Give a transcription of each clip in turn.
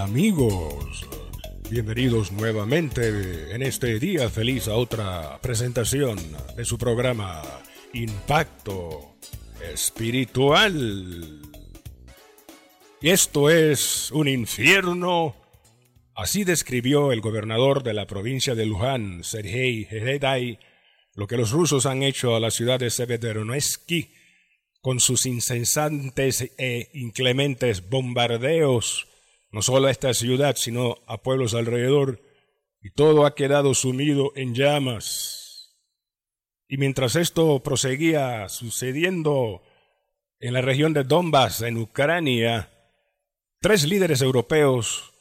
Amigos? Bienvenidos nuevamente en este día feliz a otra presentación de su programa Impacto Espiritual. Y esto es un infierno. Así describió el gobernador de la provincia de Luján, Sergei Heredai, lo que los rusos han hecho a la ciudad de Severodonetsk con sus incesantes e inclementes bombardeos, no solo a esta ciudad, sino a pueblos alrededor, y todo ha quedado sumido en llamas. Y mientras esto proseguía sucediendo en la región de Donbass, en Ucrania, tres líderes europeos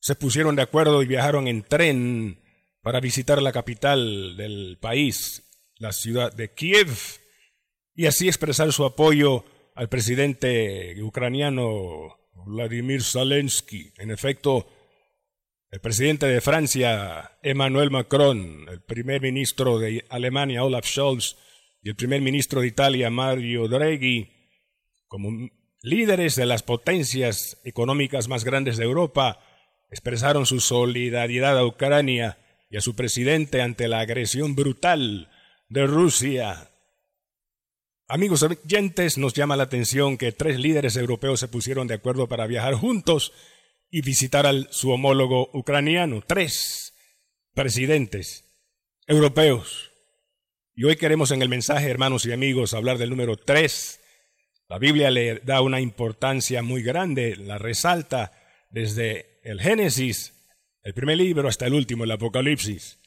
se pusieron de acuerdo y viajaron en tren para visitar la capital del país, la ciudad de Kiev, y así expresar su apoyo al presidente ucraniano Vladimir Zelensky. En efecto, el presidente de Francia, Emmanuel Macron, el primer ministro de Alemania, Olaf Scholz, y el primer ministro de Italia, Mario Draghi, como líderes de las potencias económicas más grandes de Europa, expresaron su solidaridad a Ucrania y a su presidente ante la agresión brutal de Rusia Amigos oyentes, nos llama la atención que tres líderes europeos se pusieron de acuerdo para viajar juntos y visitar a su homólogo ucraniano. Tres presidentes europeos. Y hoy queremos en el mensaje, hermanos y amigos, hablar del número tres. La Biblia le da una importancia muy grande, la resalta desde el Génesis, el primer libro, hasta el último, el Apocalipsis.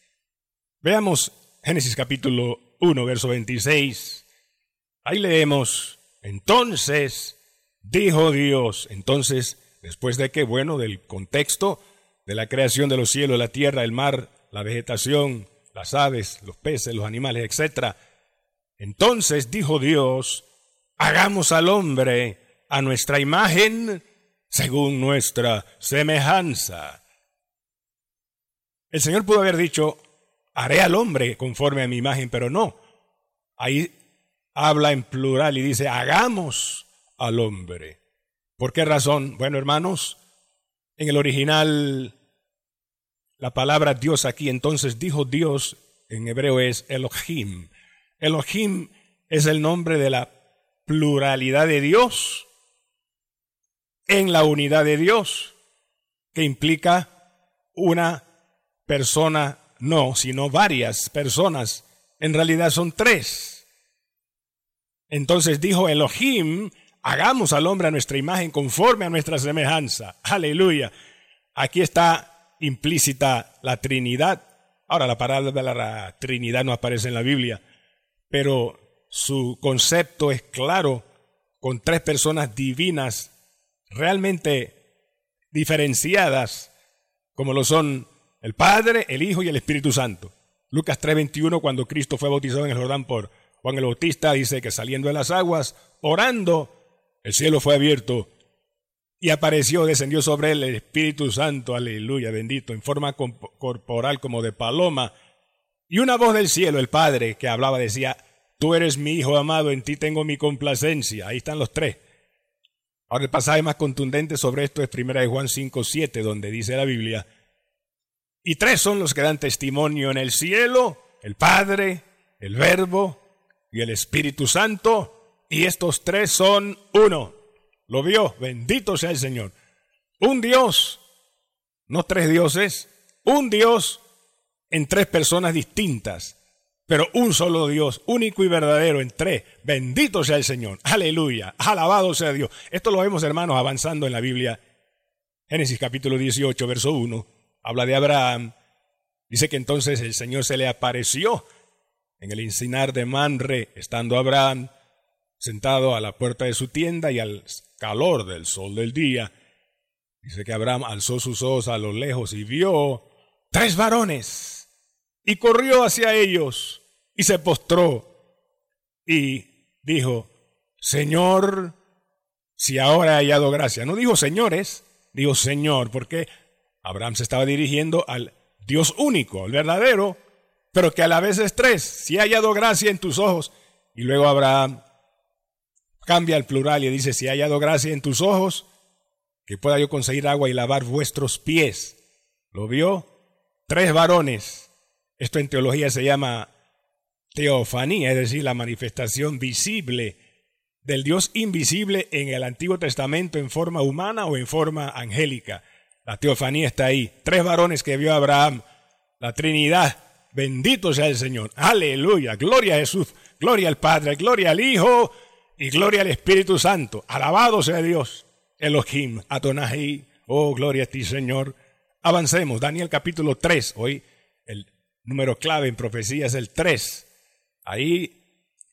Veamos Génesis capítulo 1, verso 26 Ahí leemos, entonces dijo Dios, entonces, después de que, bueno, del contexto de la creación de los cielos, la tierra, el mar, la vegetación, las aves, los peces, los animales, etc. Entonces dijo Dios, hagamos al hombre a nuestra imagen según nuestra semejanza. El Señor pudo haber dicho, haré al hombre conforme a mi imagen, pero no. Ahí habla en plural y dice, hagamos al hombre. ¿Por qué razón? Bueno, hermanos, en el original, la palabra Dios aquí, entonces dijo Dios, en hebreo es Elohim. Elohim es el nombre de la pluralidad de Dios en la unidad de Dios, que implica una persona, no, sino varias personas. En realidad son tres. Entonces dijo Elohim, hagamos al hombre a nuestra imagen conforme a nuestra semejanza. Aleluya. Aquí está implícita la Trinidad. Ahora la palabra de la Trinidad no aparece en la Biblia, pero su concepto es claro con tres personas divinas realmente diferenciadas como lo son el Padre, el Hijo y el Espíritu Santo. Lucas 3:21 cuando Cristo fue bautizado en el Jordán por Juan el Bautista dice que saliendo de las aguas, orando, el cielo fue abierto y apareció, descendió sobre él el Espíritu Santo, aleluya, bendito, en forma corporal como de paloma. Y una voz del cielo, el Padre que hablaba, decía, tú eres mi Hijo amado, en ti tengo mi complacencia. Ahí están los tres. Ahora el pasaje más contundente sobre esto es 1 de Juan 5, 7, donde dice la Biblia, y tres son los que dan testimonio en el cielo, el Padre, el Verbo y el Espíritu Santo, y estos tres son uno. Lo vio, bendito sea el Señor. Un Dios, no tres dioses, un Dios en tres personas distintas, pero un solo Dios, único y verdadero en tres. Bendito sea el Señor. Aleluya. Alabado sea Dios. Esto lo vemos, hermanos, avanzando en la Biblia. Génesis capítulo 18, verso 1, habla de Abraham. Dice que entonces el Señor se le apareció en el encinar de Manre, estando Abraham, sentado a la puerta de su tienda y al calor del sol del día. Dice que Abraham alzó sus ojos a lo lejos y vio tres varones y corrió hacia ellos y se postró y dijo, Señor, si ahora he hallado gracia. No dijo señores, dijo Señor, porque Abraham se estaba dirigiendo al Dios único, al verdadero, pero que a la vez es tres. Si he hallado gracia en tus ojos. Y luego Abraham cambia el plural y dice, si he hallado gracia en tus ojos, que pueda yo conseguir agua y lavar vuestros pies. ¿Lo vio? Tres varones. Esto en teología se llama teofanía, es decir, la manifestación visible del Dios invisible en el Antiguo Testamento en forma humana o en forma angélica. La teofanía está ahí. Tres varones que vio Abraham. La Trinidad. Bendito sea el Señor. Aleluya. Gloria a Jesús. Gloria al Padre. Gloria al Hijo. Y gloria al Espíritu Santo. Alabado sea Dios. Elohim. Atonahi. Oh, gloria a ti, Señor. Avancemos. Daniel capítulo 3. Hoy el número clave en profecía es el 3. Ahí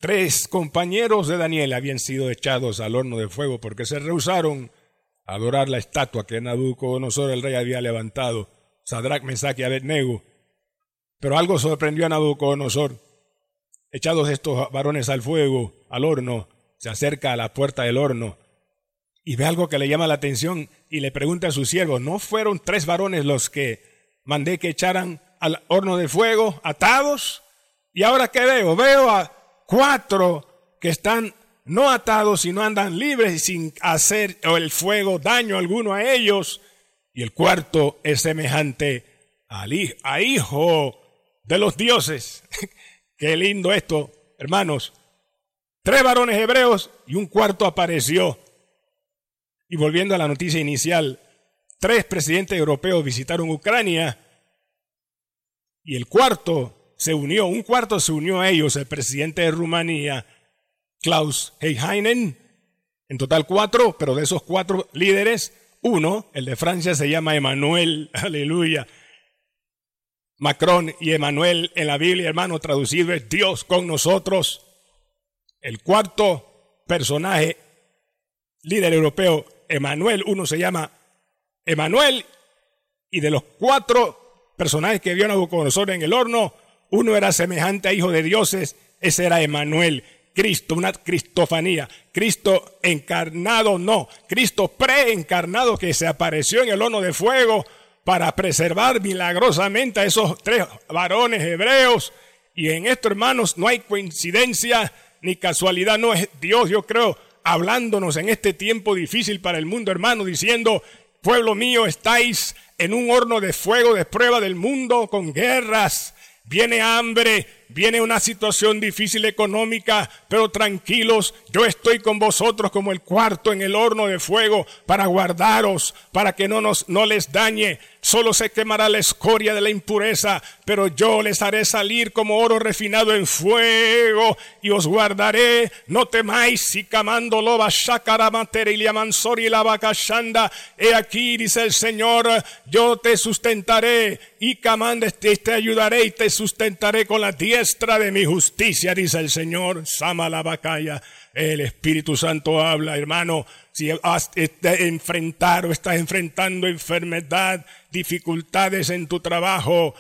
tres compañeros de Daniel habían sido echados al horno de fuego porque se rehusaron a adorar la estatua que Nabucodonosor el rey había levantado, Sadrach, Mesach y Abednego. Pero algo sorprendió a Nabucodonosor. Echados estos varones al fuego, al horno, se acerca a la puerta del horno y ve algo que le llama la atención y le pregunta a su siervo, ¿no fueron tres varones los que mandé que echaran al horno de fuego atados? ¿Y ahora qué veo? Veo a cuatro que están no atados, sino andan libres sin hacer el fuego daño alguno a ellos. Y el cuarto es semejante al, a hijo de los dioses. Qué lindo esto, hermanos. Tres varones hebreos y un cuarto apareció. Y volviendo a la noticia inicial, tres presidentes europeos visitaron Ucrania y el cuarto se unió, un cuarto se unió a ellos, el presidente de Rumanía, Klaus Heihainen, en total cuatro, pero de esos cuatro líderes, uno, el de Francia, se llama Emmanuel, aleluya. Macron y Emmanuel en la Biblia, hermano, traducido es Dios con nosotros. El cuarto personaje, líder europeo, Emmanuel, uno se llama Emmanuel, y de los cuatro personajes que vio Nabucodonosor en el horno, uno era semejante a hijo de dioses, ese era Emanuel, Cristo, una cristofanía. Cristo encarnado, no. Cristo preencarnado que se apareció en el horno de fuego para preservar milagrosamente a esos tres varones hebreos. Y en esto, hermanos, no hay coincidencia ni casualidad, no es Dios, yo creo, hablándonos en este tiempo difícil para el mundo, hermano, diciendo, pueblo mío, estáis en un horno de fuego de prueba del mundo con guerras, viene hambre, viene una situación difícil económica, pero tranquilos, yo estoy con vosotros como el cuarto en el horno de fuego para guardaros, para que no nos no les dañe. Solo se quemará la escoria de la impureza, pero yo les haré salir como oro refinado en fuego y os guardaré. No temáis si camando loba y y la vacashanda. He aquí, dice el Señor, yo te sustentaré y camande te ayudaré y te sustentaré con la de mi justicia, dice el Señor. Sama la vacaya. El Espíritu Santo habla, hermano. Si has de enfrentar o estás enfrentando enfermedad, dificultades en tu trabajo,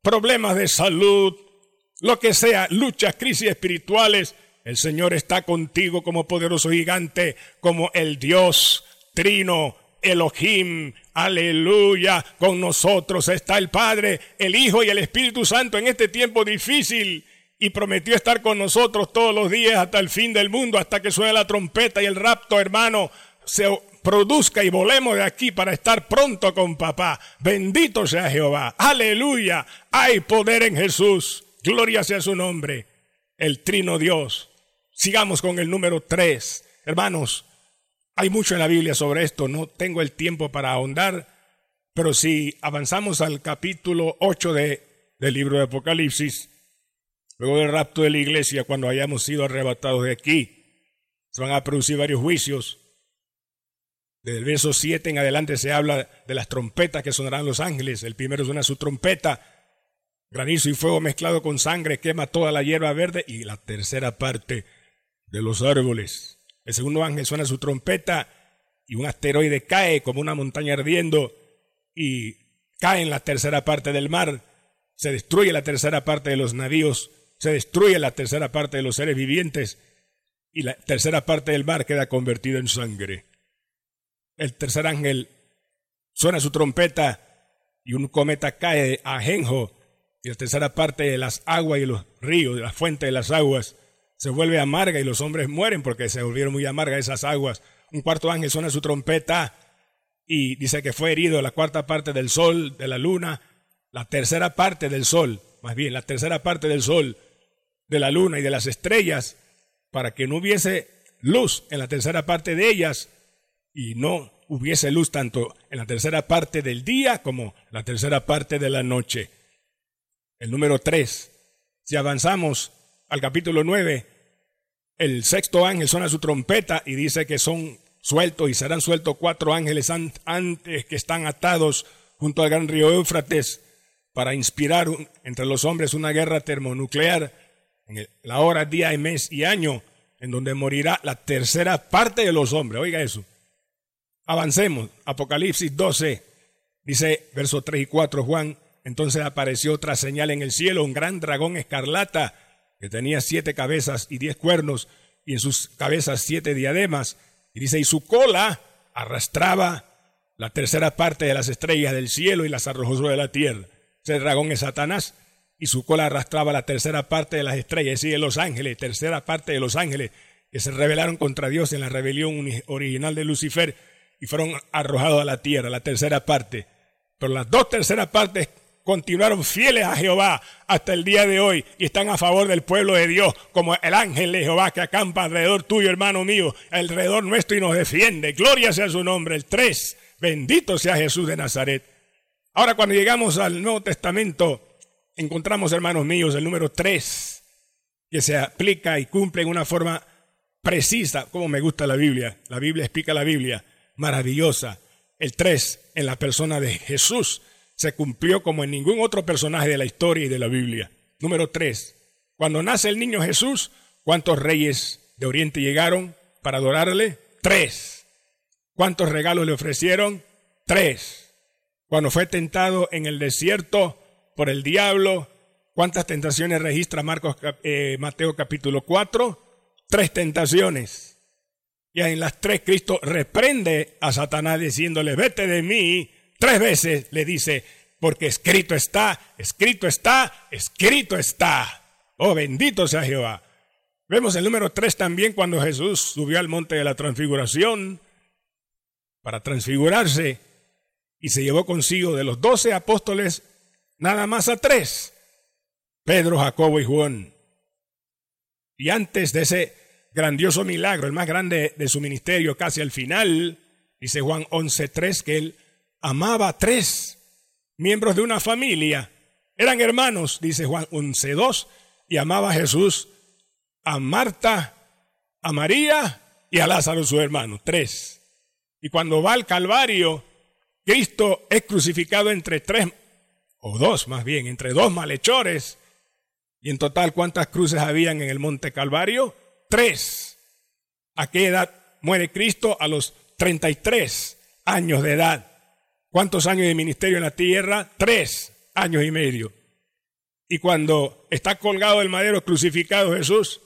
problemas de salud, lo que sea, luchas, crisis espirituales, el Señor está contigo como poderoso gigante, como el Dios trino, Elohim, aleluya, con nosotros está el Padre, el Hijo y el Espíritu Santo en este tiempo difícil y prometió estar con nosotros todos los días hasta el fin del mundo, hasta que suene la trompeta y el rapto, hermano, se produzca y volemos de aquí para estar pronto con papá. Bendito sea Jehová. Aleluya. Hay poder en Jesús. Gloria sea su nombre. El trino Dios. Sigamos con el número tres. Hermanos, hay mucho en la Biblia sobre esto, no tengo el tiempo para ahondar, pero si avanzamos al capítulo 8 de, del libro de Apocalipsis, luego del rapto de la iglesia, cuando hayamos sido arrebatados de aquí, se van a producir varios juicios. Desde el verso 7 en adelante se habla de las trompetas que sonarán los ángeles. El primero suena su trompeta, granizo y fuego mezclado con sangre quema toda la hierba verde y la tercera parte de los árboles. El segundo ángel suena su trompeta y un asteroide cae como una montaña ardiendo y cae en la tercera parte del mar. Se destruye la tercera parte de los navíos, se destruye la tercera parte de los seres vivientes y la tercera parte del mar queda convertida en sangre. El tercer ángel suena su trompeta y un cometa cae a Ajenjo y la tercera parte de las aguas y los ríos, de la fuente de las aguas, se vuelve amarga y los hombres mueren porque se volvieron muy amargas esas aguas. Un cuarto ángel suena su trompeta y dice que fue herido la cuarta parte del sol, de la luna, la tercera parte del sol, más bien la tercera parte del sol, de la luna y de las estrellas, para que no hubiese luz en la tercera parte de ellas y no hubiese luz tanto en la tercera parte del día como la tercera parte de la noche. El número tres, si avanzamos al capítulo nueve, el sexto ángel suena su trompeta y dice que son sueltos y serán sueltos cuatro ángeles antes que están atados junto al gran río Éufrates para inspirar entre los hombres una guerra termonuclear en la hora, día mes y año en donde morirá la tercera parte de los hombres. Oiga eso. Avancemos. Apocalipsis 12, dice versos 3 y 4 Juan. Entonces apareció otra señal en el cielo, un gran dragón escarlata que tenía siete cabezas y diez cuernos y en sus cabezas siete diademas. Y dice, y su cola arrastraba la tercera parte de las estrellas del cielo y las arrojó sobre la tierra. Ese dragón es Satanás y su cola arrastraba la tercera parte de las estrellas, y de los ángeles, tercera parte de los ángeles que se rebelaron contra Dios en la rebelión original de Lucifer y fueron arrojados a la tierra, la tercera parte. Pero las dos terceras partes continuaron fieles a Jehová hasta el día de hoy y están a favor del pueblo de Dios, como el ángel de Jehová que acampa alrededor tuyo, hermano mío, alrededor nuestro y nos defiende. Gloria sea su nombre. El tres, bendito sea Jesús de Nazaret. Ahora cuando llegamos al Nuevo Testamento, encontramos, hermanos míos, el número tres, que se aplica y cumple en una forma precisa, como me gusta la Biblia. La Biblia explica la Biblia maravillosa. El 3 en la persona de Jesús se cumplió como en ningún otro personaje de la historia y de la Biblia. Número 3. Cuando nace el niño Jesús, ¿cuántos reyes de Oriente llegaron para adorarle? Tres. ¿Cuántos regalos le ofrecieron? Tres. Cuando fue tentado en el desierto por el diablo, ¿cuántas tentaciones registra Marcos, eh, Mateo capítulo 4? Tres tentaciones. Y en las tres Cristo reprende a Satanás diciéndole, vete de mí. Tres veces le dice, porque escrito está, escrito está, escrito está. Oh, bendito sea Jehová. Vemos el número tres también cuando Jesús subió al monte de la transfiguración para transfigurarse y se llevó consigo de los doce apóstoles nada más a tres, Pedro, Jacobo y Juan. Y antes de ese grandioso milagro, el más grande de su ministerio casi al final, dice Juan 11.3, que él amaba a tres miembros de una familia. Eran hermanos, dice Juan 11.2, y amaba a Jesús, a Marta, a María y a Lázaro su hermano, tres. Y cuando va al Calvario, Cristo es crucificado entre tres, o dos más bien, entre dos malhechores. Y en total, ¿cuántas cruces habían en el monte Calvario? tres. ¿A qué edad muere Cristo? A los 33 años de edad. ¿Cuántos años de ministerio en la tierra? Tres años y medio. Y cuando está colgado el madero crucificado Jesús,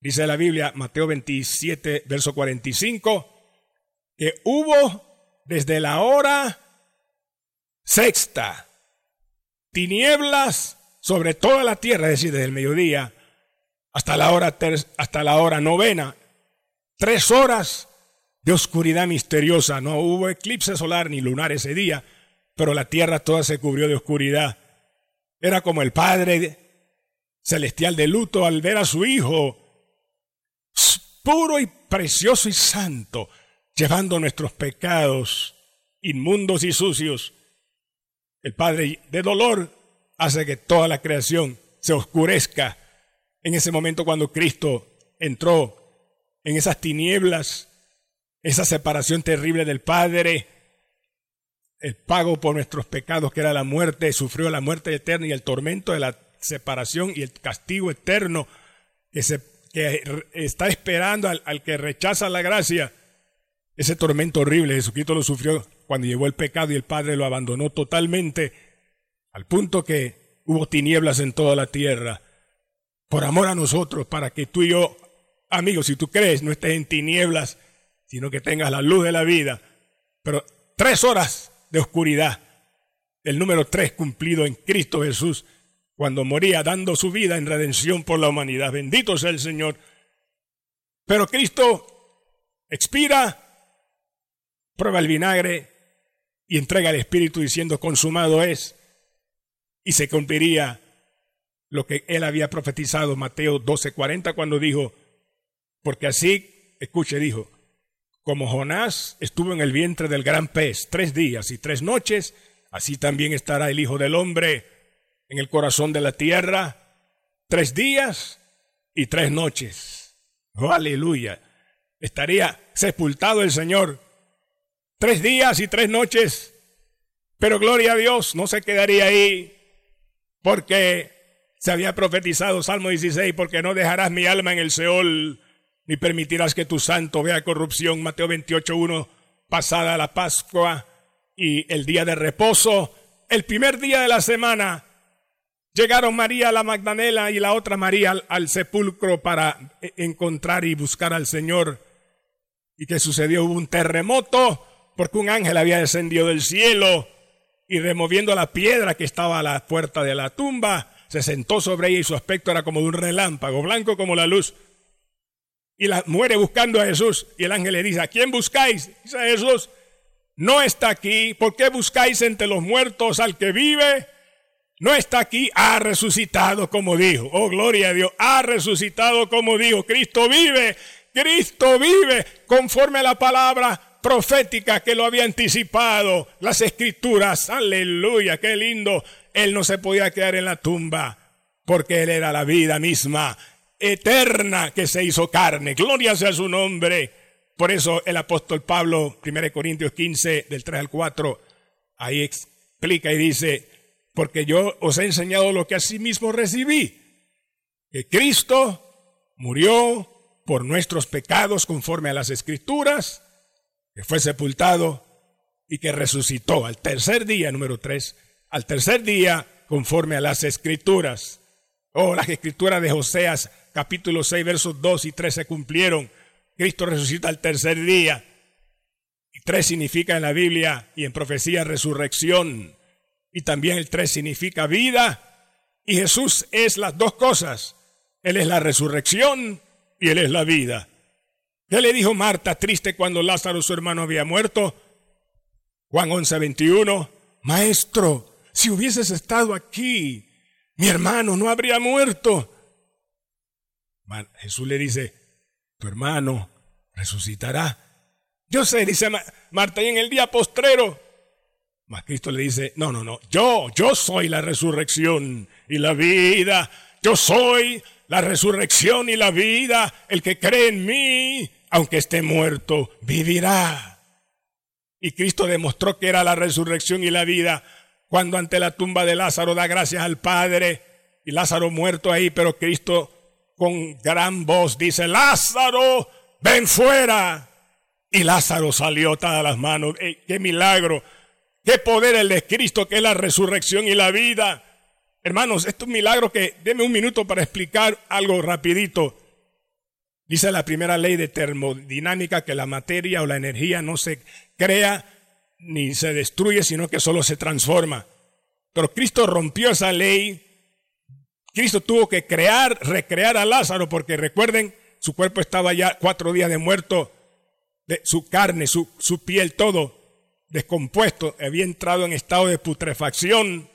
dice la Biblia, Mateo 27, verso 45, que hubo desde la hora sexta tinieblas sobre toda la tierra, es decir, desde el mediodía hasta la hora, hasta la hora novena. Tres horas de oscuridad misteriosa. No hubo eclipse solar ni lunar ese día, pero la tierra toda se cubrió de oscuridad. Era como el Padre celestial de luto al ver a su Hijo puro y precioso y santo, llevando nuestros pecados inmundos y sucios. El Padre de dolor hace que toda la creación se oscurezca en ese momento cuando Cristo entró en esas tinieblas, esa separación terrible del Padre, el pago por nuestros pecados que era la muerte, sufrió la muerte eterna y el tormento de la separación y el castigo eterno que, se, que está esperando al, al que rechaza la gracia. Ese tormento horrible Jesucristo lo sufrió cuando llevó el pecado y el Padre lo abandonó totalmente, al punto que hubo tinieblas en toda la tierra, por amor a nosotros, para que tú y yo, amigos, si tú crees, no estés en tinieblas, sino que tengas la luz de la vida. Pero tres horas de oscuridad, el número tres cumplido en Cristo Jesús, cuando moría dando su vida en redención por la humanidad. Bendito sea el Señor. Pero Cristo expira, prueba el vinagre y entrega el Espíritu diciendo, consumado es. Y se cumpliría lo que él había profetizado, Mateo 12:40, cuando dijo, porque así, escuche, dijo, como Jonás estuvo en el vientre del gran pez tres días y tres noches, así también estará el Hijo del Hombre en el corazón de la tierra tres días y tres noches. Oh, aleluya. Estaría sepultado el Señor tres días y tres noches. Pero gloria a Dios, no se quedaría ahí, porque se había profetizado Salmo 16, porque no dejarás mi alma en el Seol, ni permitirás que tu santo vea corrupción. Mateo 28, 1, pasada la Pascua y el día de reposo, el primer día de la semana, llegaron María la Magdalena y la otra María al, sepulcro para e, encontrar y buscar al Señor. ¿Y qué sucedió? Hubo un terremoto porque un ángel había descendido del cielo y removiendo la piedra que estaba a la puerta de la tumba, se sentó sobre ella y su aspecto era como de un relámpago, blanco como la luz. Y la muere buscando a Jesús y el ángel le dice, ¿a quién buscáis? Dice Jesús, no está aquí. ¿Por qué buscáis entre los muertos al que vive? No está aquí, ha resucitado como dijo. Oh, gloria a Dios, ha resucitado como dijo. Cristo vive, Cristo vive conforme a la palabra profética que lo había anticipado, las escrituras, aleluya, qué lindo. Él no se podía quedar en la tumba, porque Él era la vida misma, eterna, que se hizo carne. Gloria sea su nombre. Por eso el apóstol Pablo, 1 Corintios 15, del 3 al 4, ahí explica y dice, porque yo os he enseñado lo que asimismo recibí, que Cristo murió por nuestros pecados conforme a las escrituras, que fue sepultado y que resucitó al tercer día, número tres, al tercer día conforme a las escrituras. Oh, las escrituras de Joseas capítulo 6 versos 2 y 3 se cumplieron. Cristo resucita al tercer día. Y tres significa en la Biblia y en profecía resurrección. Y también el tres significa vida. Y Jesús es las dos cosas. Él es la resurrección y Él es la vida. ¿Qué le dijo Marta triste cuando Lázaro, su hermano, había muerto? Juan 11, 21. Maestro, si hubieses estado aquí, mi hermano no habría muerto. Jesús le dice, tu hermano resucitará. Yo sé, dice Marta, y en el día postrero. Mas Cristo le dice, no, no, no, yo, yo soy la resurrección y la vida. Yo soy la resurrección y la vida. El que cree en mí, aunque esté muerto, vivirá. Y Cristo demostró que era la resurrección y la vida cuando ante la tumba de Lázaro da gracias al Padre y Lázaro muerto ahí, pero Cristo con gran voz dice, Lázaro, ven fuera. Y Lázaro salió todas las manos. ¡Qué milagro! ¡Qué poder el de Cristo que es la resurrección y la vida! Hermanos, esto es un milagro que, deme un minuto para explicar algo rapidito. Dice la primera ley de termodinámica que la materia o la energía no se crea ni se destruye, sino que solo se transforma. Pero Cristo rompió esa ley. Cristo tuvo que crear, recrear a Lázaro, porque recuerden, su cuerpo estaba ya cuatro días de muerto, de su carne, su, piel, todo descompuesto, había entrado en estado de putrefacción.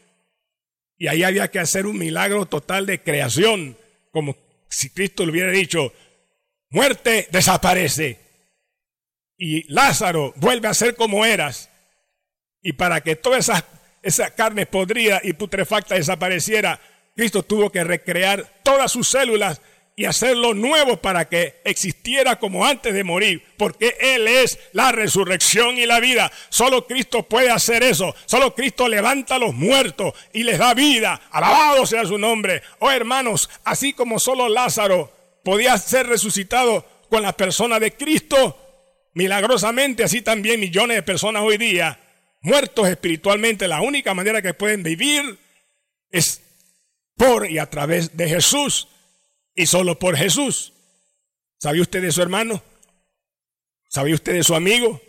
Y ahí había que hacer un milagro total de creación, como si Cristo le hubiera dicho, muerte desaparece. Y Lázaro vuelve a ser como eras. Y para que toda esa, esa carne podrida y putrefacta desapareciera, Cristo tuvo que recrear todas sus células y hacerlo nuevo para que existiera como antes de morir, porque Él es la resurrección y la vida. Solo Cristo puede hacer eso. Solo Cristo levanta a los muertos y les da vida. Alabado sea su nombre. Oh hermanos, así como solo Lázaro podía ser resucitado con la persona de Cristo, milagrosamente, así también millones de personas hoy día, muertos espiritualmente, la única manera que pueden vivir es por y a través de Jesús y solo por Jesús. ¿Sabía usted de su hermano? ¿Sabía usted de su amigo?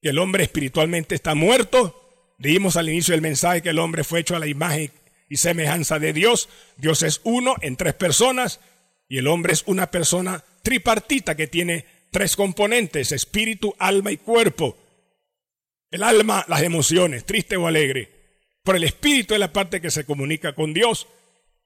Que el hombre espiritualmente está muerto. Dijimos al inicio del mensaje que el hombre fue hecho a la imagen y semejanza de Dios. Dios es uno en tres personas y el hombre es una persona tripartita que tiene tres componentes, espíritu, alma y cuerpo. El alma, las emociones, triste o alegre. Por el espíritu es la parte que se comunica con Dios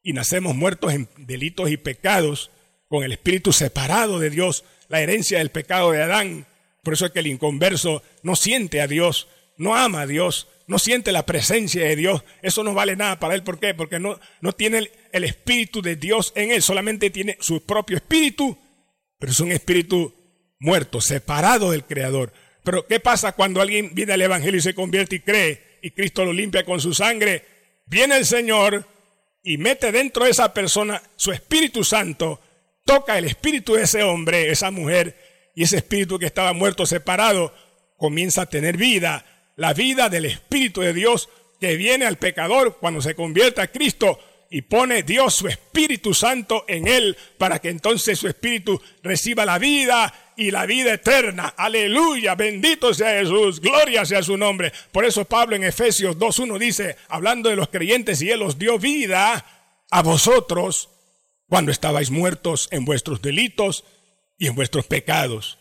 y nacemos muertos en delitos y pecados, con el espíritu separado de Dios, la herencia del pecado de Adán. Por eso es que el inconverso no siente a Dios, no ama a Dios, no siente la presencia de Dios. Eso no vale nada para él. ¿Por qué? Porque no, no tiene el, el espíritu de Dios en él, solamente tiene su propio espíritu, pero es un espíritu muerto, separado del Creador. Pero ¿qué pasa cuando alguien viene al Evangelio y se convierte y cree y Cristo lo limpia con su sangre? Viene el Señor y mete dentro de esa persona su Espíritu Santo, toca el espíritu de ese hombre, esa mujer, y ese espíritu que estaba muerto, separado, comienza a tener vida, la vida del Espíritu de Dios que viene al pecador cuando se convierte a Cristo y pone Dios su Espíritu Santo en él para que entonces su Espíritu reciba la vida y la vida eterna. Aleluya, bendito sea Jesús, gloria sea su nombre. Por eso Pablo en Efesios 2.1 dice, hablando de los creyentes, y Él os dio vida a vosotros cuando estabais muertos en vuestros delitos y en vuestros pecados.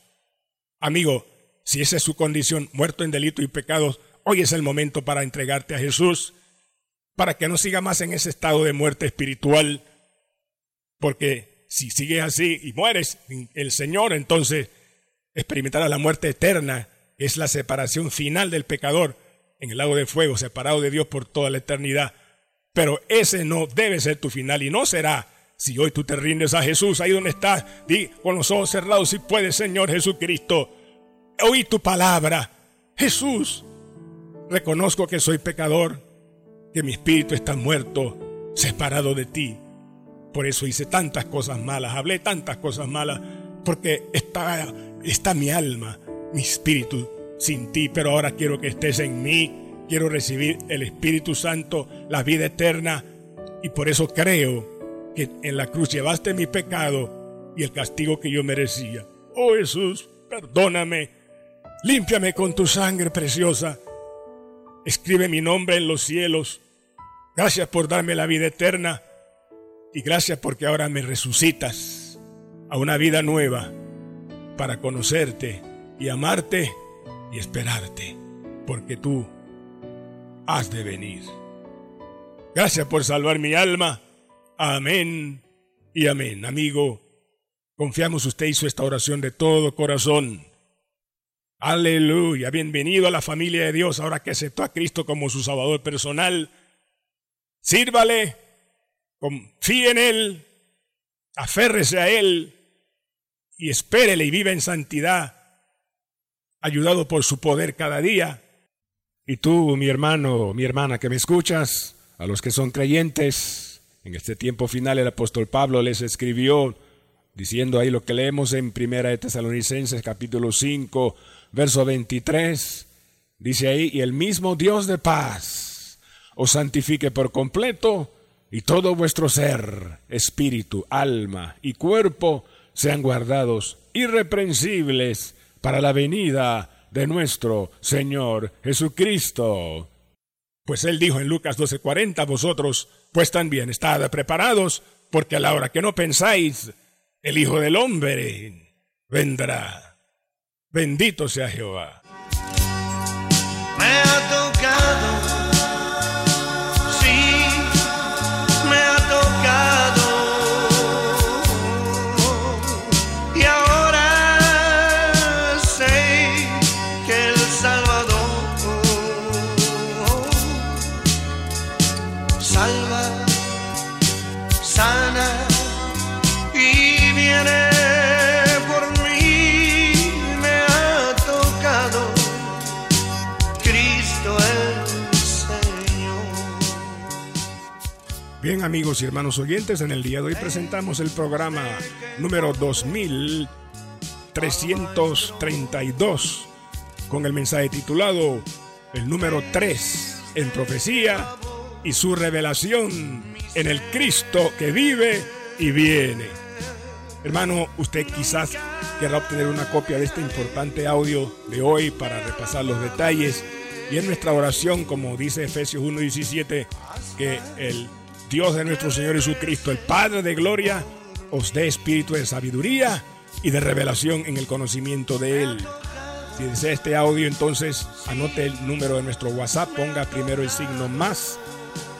Amigo, si esa es su condición, muerto en delitos y pecados, hoy es el momento para entregarte a Jesús, para que no siga más en ese estado de muerte espiritual, porque si sigues así y mueres el Señor, entonces experimentarás la muerte eterna, es la separación final del pecador en el lago de fuego, separado de Dios por toda la eternidad. Pero ese no debe ser tu final y no será si hoy tú te rindes a Jesús, ahí donde estás, di con los ojos cerrados si puedes, Señor Jesucristo. Oí tu palabra. Jesús, reconozco que soy pecador, que mi espíritu está muerto, separado de ti. Por eso hice tantas cosas malas, hablé tantas cosas malas, porque está, está mi alma, mi espíritu sin ti, pero ahora quiero que estés en mí, quiero recibir el Espíritu Santo, la vida eterna, y por eso creo que en la cruz llevaste mi pecado y el castigo que yo merecía. Oh Jesús, perdóname, límpiame con tu sangre preciosa, escribe mi nombre en los cielos. Gracias por darme la vida eterna y gracias porque ahora me resucitas a una vida nueva para conocerte y amarte y esperarte, porque tú has de venir. Gracias por salvar mi alma. Amén y amén. Amigo, confiamos usted hizo esta oración de todo corazón. Aleluya. Bienvenido a la familia de Dios ahora que aceptó a Cristo como su Salvador personal. Sírvale confíe en Él, aférrese a Él y espérele y vive en santidad, ayudado por su poder cada día. Y tú, mi hermano, mi hermana que me escuchas, a los que son creyentes, en este tiempo final el apóstol Pablo les escribió diciendo ahí lo que leemos en Primera de Tesalonicenses capítulo 5, verso 23, dice ahí, y el mismo Dios de paz os santifique por completo, y todo vuestro ser, espíritu, alma y cuerpo sean guardados irreprensibles para la venida de nuestro Señor Jesucristo. Pues él dijo en Lucas 12:40, vosotros pues también estad preparados, porque a la hora que no pensáis, el Hijo del Hombre vendrá. Bendito sea Jehová. Bien amigos y hermanos oyentes, en el día de hoy presentamos el programa número 2332 con el mensaje titulado El número 3 en profecía y su revelación en el Cristo que vive y viene. Hermano, usted quizás querrá obtener una copia de este importante audio de hoy para repasar los detalles y en nuestra oración, como dice Efesios 1.17, que el Dios de nuestro Señor Jesucristo, el Padre de gloria, os dé espíritu de sabiduría y de revelación en el conocimiento de Él. Si desea este audio, entonces anote el número de nuestro WhatsApp, ponga primero el signo más,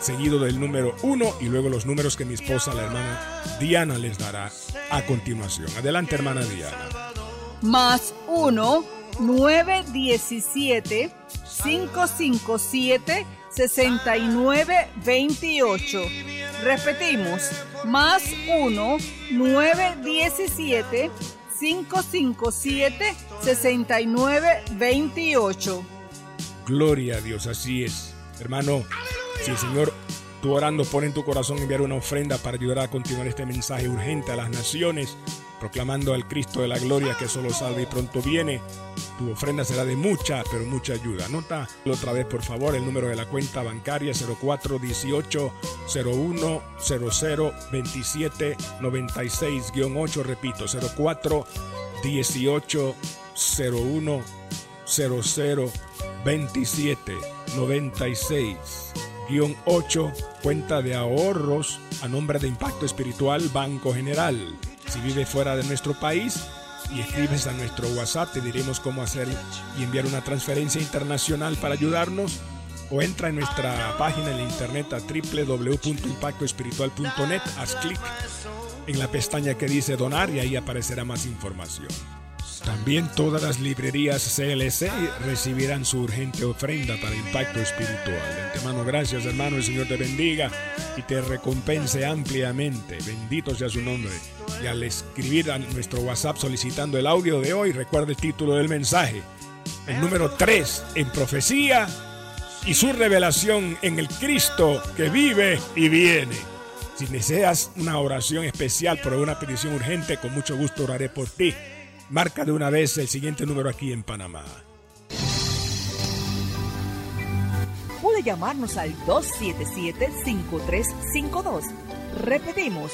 seguido del número 1 y luego los números que mi esposa, la hermana Diana, les dará a continuación. Adelante, hermana Diana. Más 1 917 557 6928. Repetimos, más 1 917 557 6928. Gloria a Dios, así es. Hermano, si el Señor tú orando pone en tu corazón enviar una ofrenda para ayudar a continuar este mensaje urgente a las naciones, proclamando al Cristo de la gloria que solo salve y pronto viene. Tu ofrenda será de mucha, pero mucha ayuda. Anota otra vez, por favor, el número de la cuenta bancaria 0418 01 00 27 96-8. Repito, 04 18 01 00 27 96 8 cuenta de ahorros a nombre de Impacto Espiritual Banco General. Si vive fuera de nuestro país y escribes a nuestro WhatsApp, te diremos cómo hacer y enviar una transferencia internacional para ayudarnos. O entra en nuestra página en internet a www.impactoespiritual.net, haz clic en la pestaña que dice donar y ahí aparecerá más información. También todas las librerías CLC recibirán su urgente ofrenda para impacto espiritual. De antemano, gracias hermano, el Señor te bendiga y te recompense ampliamente. Bendito sea su nombre. Al escribir a nuestro WhatsApp solicitando el audio de hoy, recuerda el título del mensaje. El número 3 en profecía y su revelación en el Cristo que vive y viene. Si deseas una oración especial por una petición urgente, con mucho gusto oraré por ti. Marca de una vez el siguiente número aquí en Panamá. Puede llamarnos al 277-5352. Repetimos,